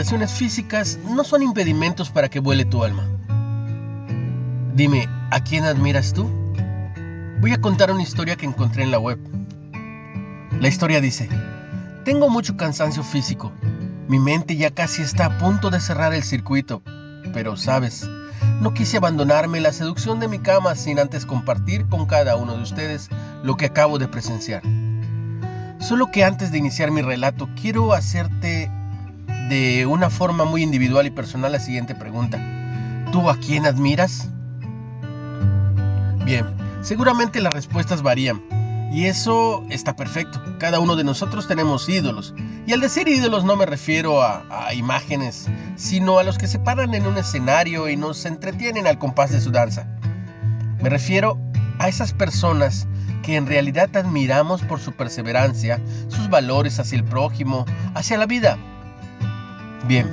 limitaciones físicas no son impedimentos para que vuele tu alma. Dime, ¿a quién admiras tú? Voy a contar una historia que encontré en la web. La historia dice, tengo mucho cansancio físico. Mi mente ya casi está a punto de cerrar el circuito. Pero, sabes, no quise abandonarme la seducción de mi cama sin antes compartir con cada uno de ustedes lo que acabo de presenciar. Solo que antes de iniciar mi relato, quiero hacerte de una forma muy individual y personal la siguiente pregunta. ¿Tú a quién admiras? Bien, seguramente las respuestas varían. Y eso está perfecto. Cada uno de nosotros tenemos ídolos. Y al decir ídolos no me refiero a, imágenes, sino a los que se paran en un escenario y nos entretienen al compás de su danza. Me refiero a esas personas que en realidad admiramos por su perseverancia, sus valores hacia el prójimo, hacia la vida. Bien,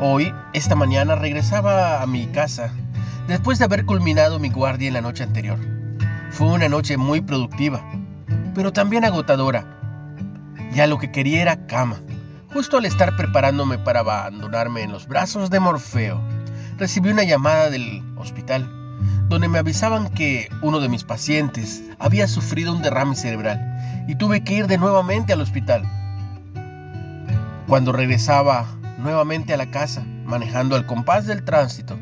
hoy, esta mañana, regresaba a mi casa después de haber culminado mi guardia en la noche anterior. Fue una noche muy productiva, pero también agotadora. Ya lo que quería era cama. Justo al estar preparándome para abandonarme en los brazos de Morfeo, recibí una llamada del hospital, donde me avisaban que uno de mis pacientes había sufrido un derrame cerebral y tuve que ir de nuevamente al hospital. Cuando regresaba nuevamente a la casa, manejando al compás del tránsito,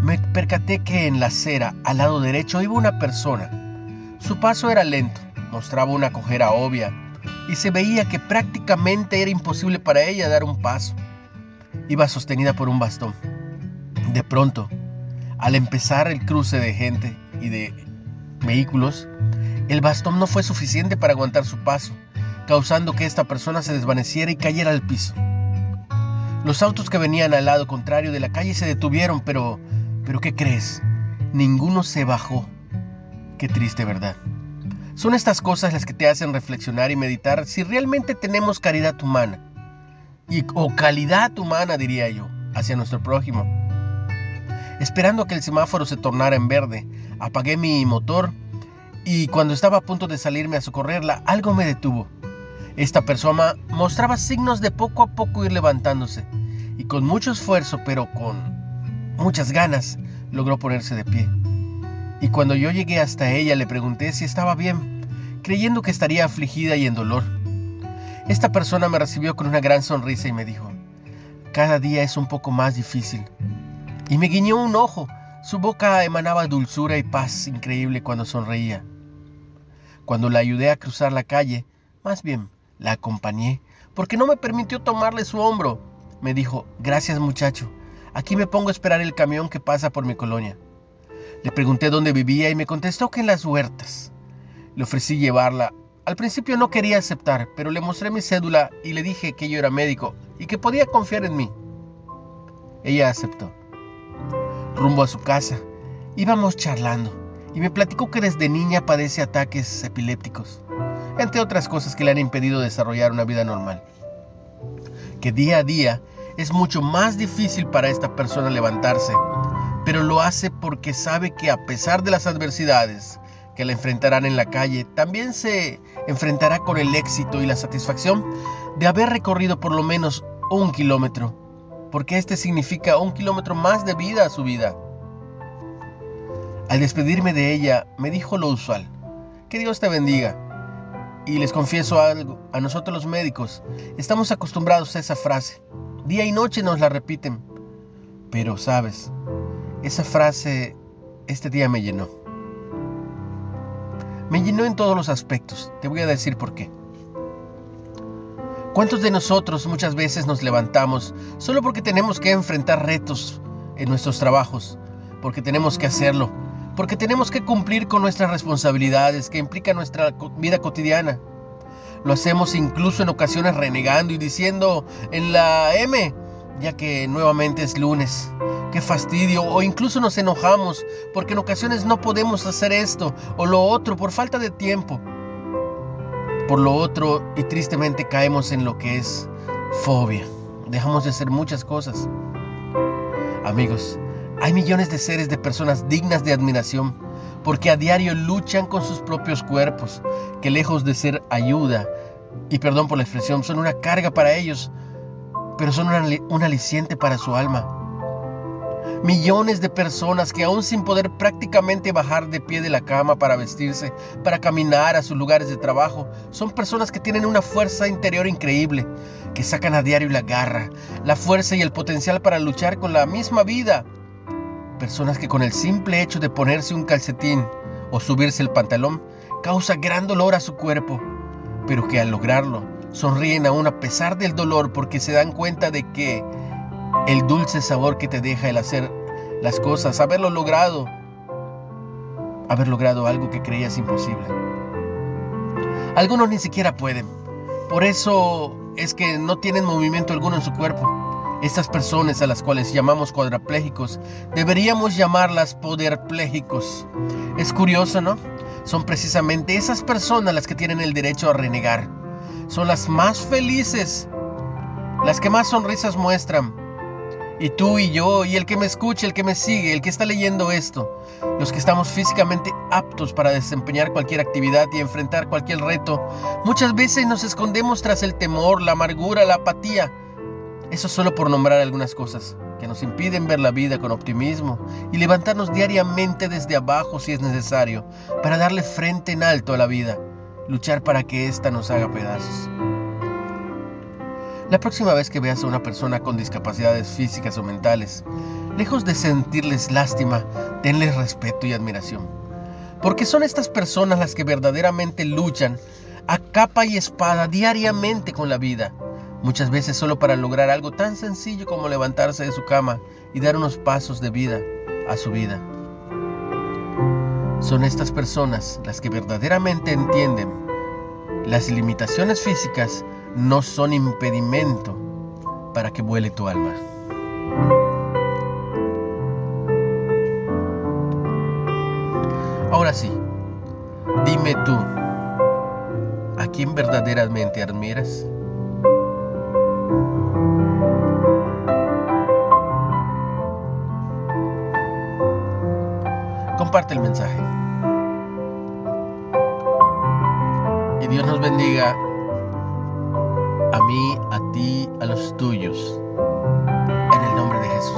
me percaté que en la acera al lado derecho iba una persona. Su paso era lento, mostraba una cojera obvia y se veía que prácticamente era imposible para ella dar un paso. Iba sostenida por un bastón. De pronto, al empezar el cruce de gente y de vehículos, el bastón no fue suficiente para aguantar su paso, causando que esta persona se desvaneciera y cayera al piso. Los autos que venían al lado contrario de la calle se detuvieron, pero pero ¿qué crees? Ninguno se bajó. Qué triste verdad. Son estas cosas las que te hacen reflexionar y meditar si realmente tenemos caridad humana. Y, o calidad humana, diría yo, hacia nuestro prójimo. Esperando que el semáforo se tornara en verde, apagué mi motor y cuando estaba a punto de salirme a socorrerla, algo me detuvo. Esta persona mostraba signos de poco a poco ir levantándose y con mucho esfuerzo, pero con muchas ganas, logró ponerse de pie. Y cuando yo llegué hasta ella le pregunté si estaba bien, creyendo que estaría afligida y en dolor. Esta persona me recibió con una gran sonrisa y me dijo, cada día es un poco más difícil. Y me guiñó un ojo, su boca emanaba dulzura y paz increíble cuando sonreía. Cuando la ayudé a cruzar la calle, más bien la acompañé, porque no me permitió tomarle su hombro. Me dijo, gracias muchacho, Aquí me pongo a esperar el camión que pasa por mi colonia. Le pregunté dónde vivía y me contestó que en las huertas. Le ofrecí llevarla. Al principio no quería aceptar, pero le mostré mi cédula y le dije que yo era médico y que podía confiar en mí. Ella aceptó. Rumbo a su casa, íbamos charlando y me platicó que desde niña padece ataques epilépticos, entre otras cosas que le han impedido desarrollar una vida normal. Que día a día es mucho más difícil para esta persona levantarse, pero lo hace porque sabe que a pesar de las adversidades que la enfrentarán en la calle, también se enfrentará con el éxito y la satisfacción de haber recorrido por lo menos un kilómetro, porque este significa un kilómetro más de vida a su vida. Al despedirme de ella, me dijo lo usual, que Dios te bendiga. Y les confieso algo, a nosotros los médicos estamos acostumbrados a esa frase. Día y noche nos la repiten. Pero, sabes, esa frase este día me llenó. Me llenó en todos los aspectos. Te voy a decir por qué. ¿Cuántos de nosotros muchas veces nos levantamos solo porque tenemos que enfrentar retos en nuestros trabajos? Porque tenemos que hacerlo. Porque tenemos que cumplir con nuestras responsabilidades que implica nuestra vida cotidiana. Lo hacemos incluso en ocasiones renegando y diciendo en la M, ya que nuevamente es lunes. Qué fastidio. O incluso nos enojamos porque en ocasiones no podemos hacer esto o lo otro por falta de tiempo. Por lo otro, y tristemente caemos en lo que es fobia. Dejamos de hacer muchas cosas. Amigos, hay millones de seres de personas dignas de admiración porque a diario luchan con sus propios cuerpos, que lejos de ser ayuda, y perdón por la expresión, son una carga para ellos, pero son un aliciente para su alma. Millones de personas que aún sin poder prácticamente bajar de pie de la cama para vestirse, para caminar a sus lugares de trabajo, son personas que tienen una fuerza interior increíble, que sacan a diario la garra, la fuerza y el potencial para luchar con la misma vida. Personas que con el simple hecho de ponerse un calcetín o subirse el pantalón causa gran dolor a su cuerpo, pero que al lograrlo sonríen aún a pesar del dolor porque se dan cuenta de que el dulce sabor que te deja el hacer las cosas, haberlo logrado, haber logrado algo que creías imposible. Algunos ni siquiera pueden. Por eso es que no tienen movimiento alguno en su cuerpo. Estas personas a las cuales llamamos cuadraplégicos, deberíamos llamarlas poderplégicos. Es curioso, ¿no? Son precisamente esas personas las que tienen el derecho a renegar. Son las más felices, las que más sonrisas muestran, y tú y yo, y el que me escuche, el que me sigue, el que está leyendo esto, los que estamos físicamente aptos para desempeñar cualquier actividad y enfrentar cualquier reto, muchas veces nos escondemos tras el temor, la amargura, la apatía. Eso solo por nombrar algunas cosas que nos impiden ver la vida con optimismo y levantarnos diariamente desde abajo si es necesario, para darle frente en alto a la vida, luchar para que ésta nos haga pedazos. La próxima vez que veas a una persona con discapacidades físicas o mentales, lejos de sentirles lástima, tenles respeto y admiración. Porque son estas personas las que verdaderamente luchan a capa y espada diariamente con la vida, muchas veces solo para lograr algo tan sencillo como levantarse de su cama y dar unos pasos de vida a su vida. Son estas personas las que verdaderamente entienden las limitaciones físicas no son impedimento para que vuele tu alma. Ahora sí, dime tú, ¿a quién verdaderamente admiras? comparte el mensaje. Y Dios nos bendiga a mí, a ti, a los tuyos. En el nombre de Jesús.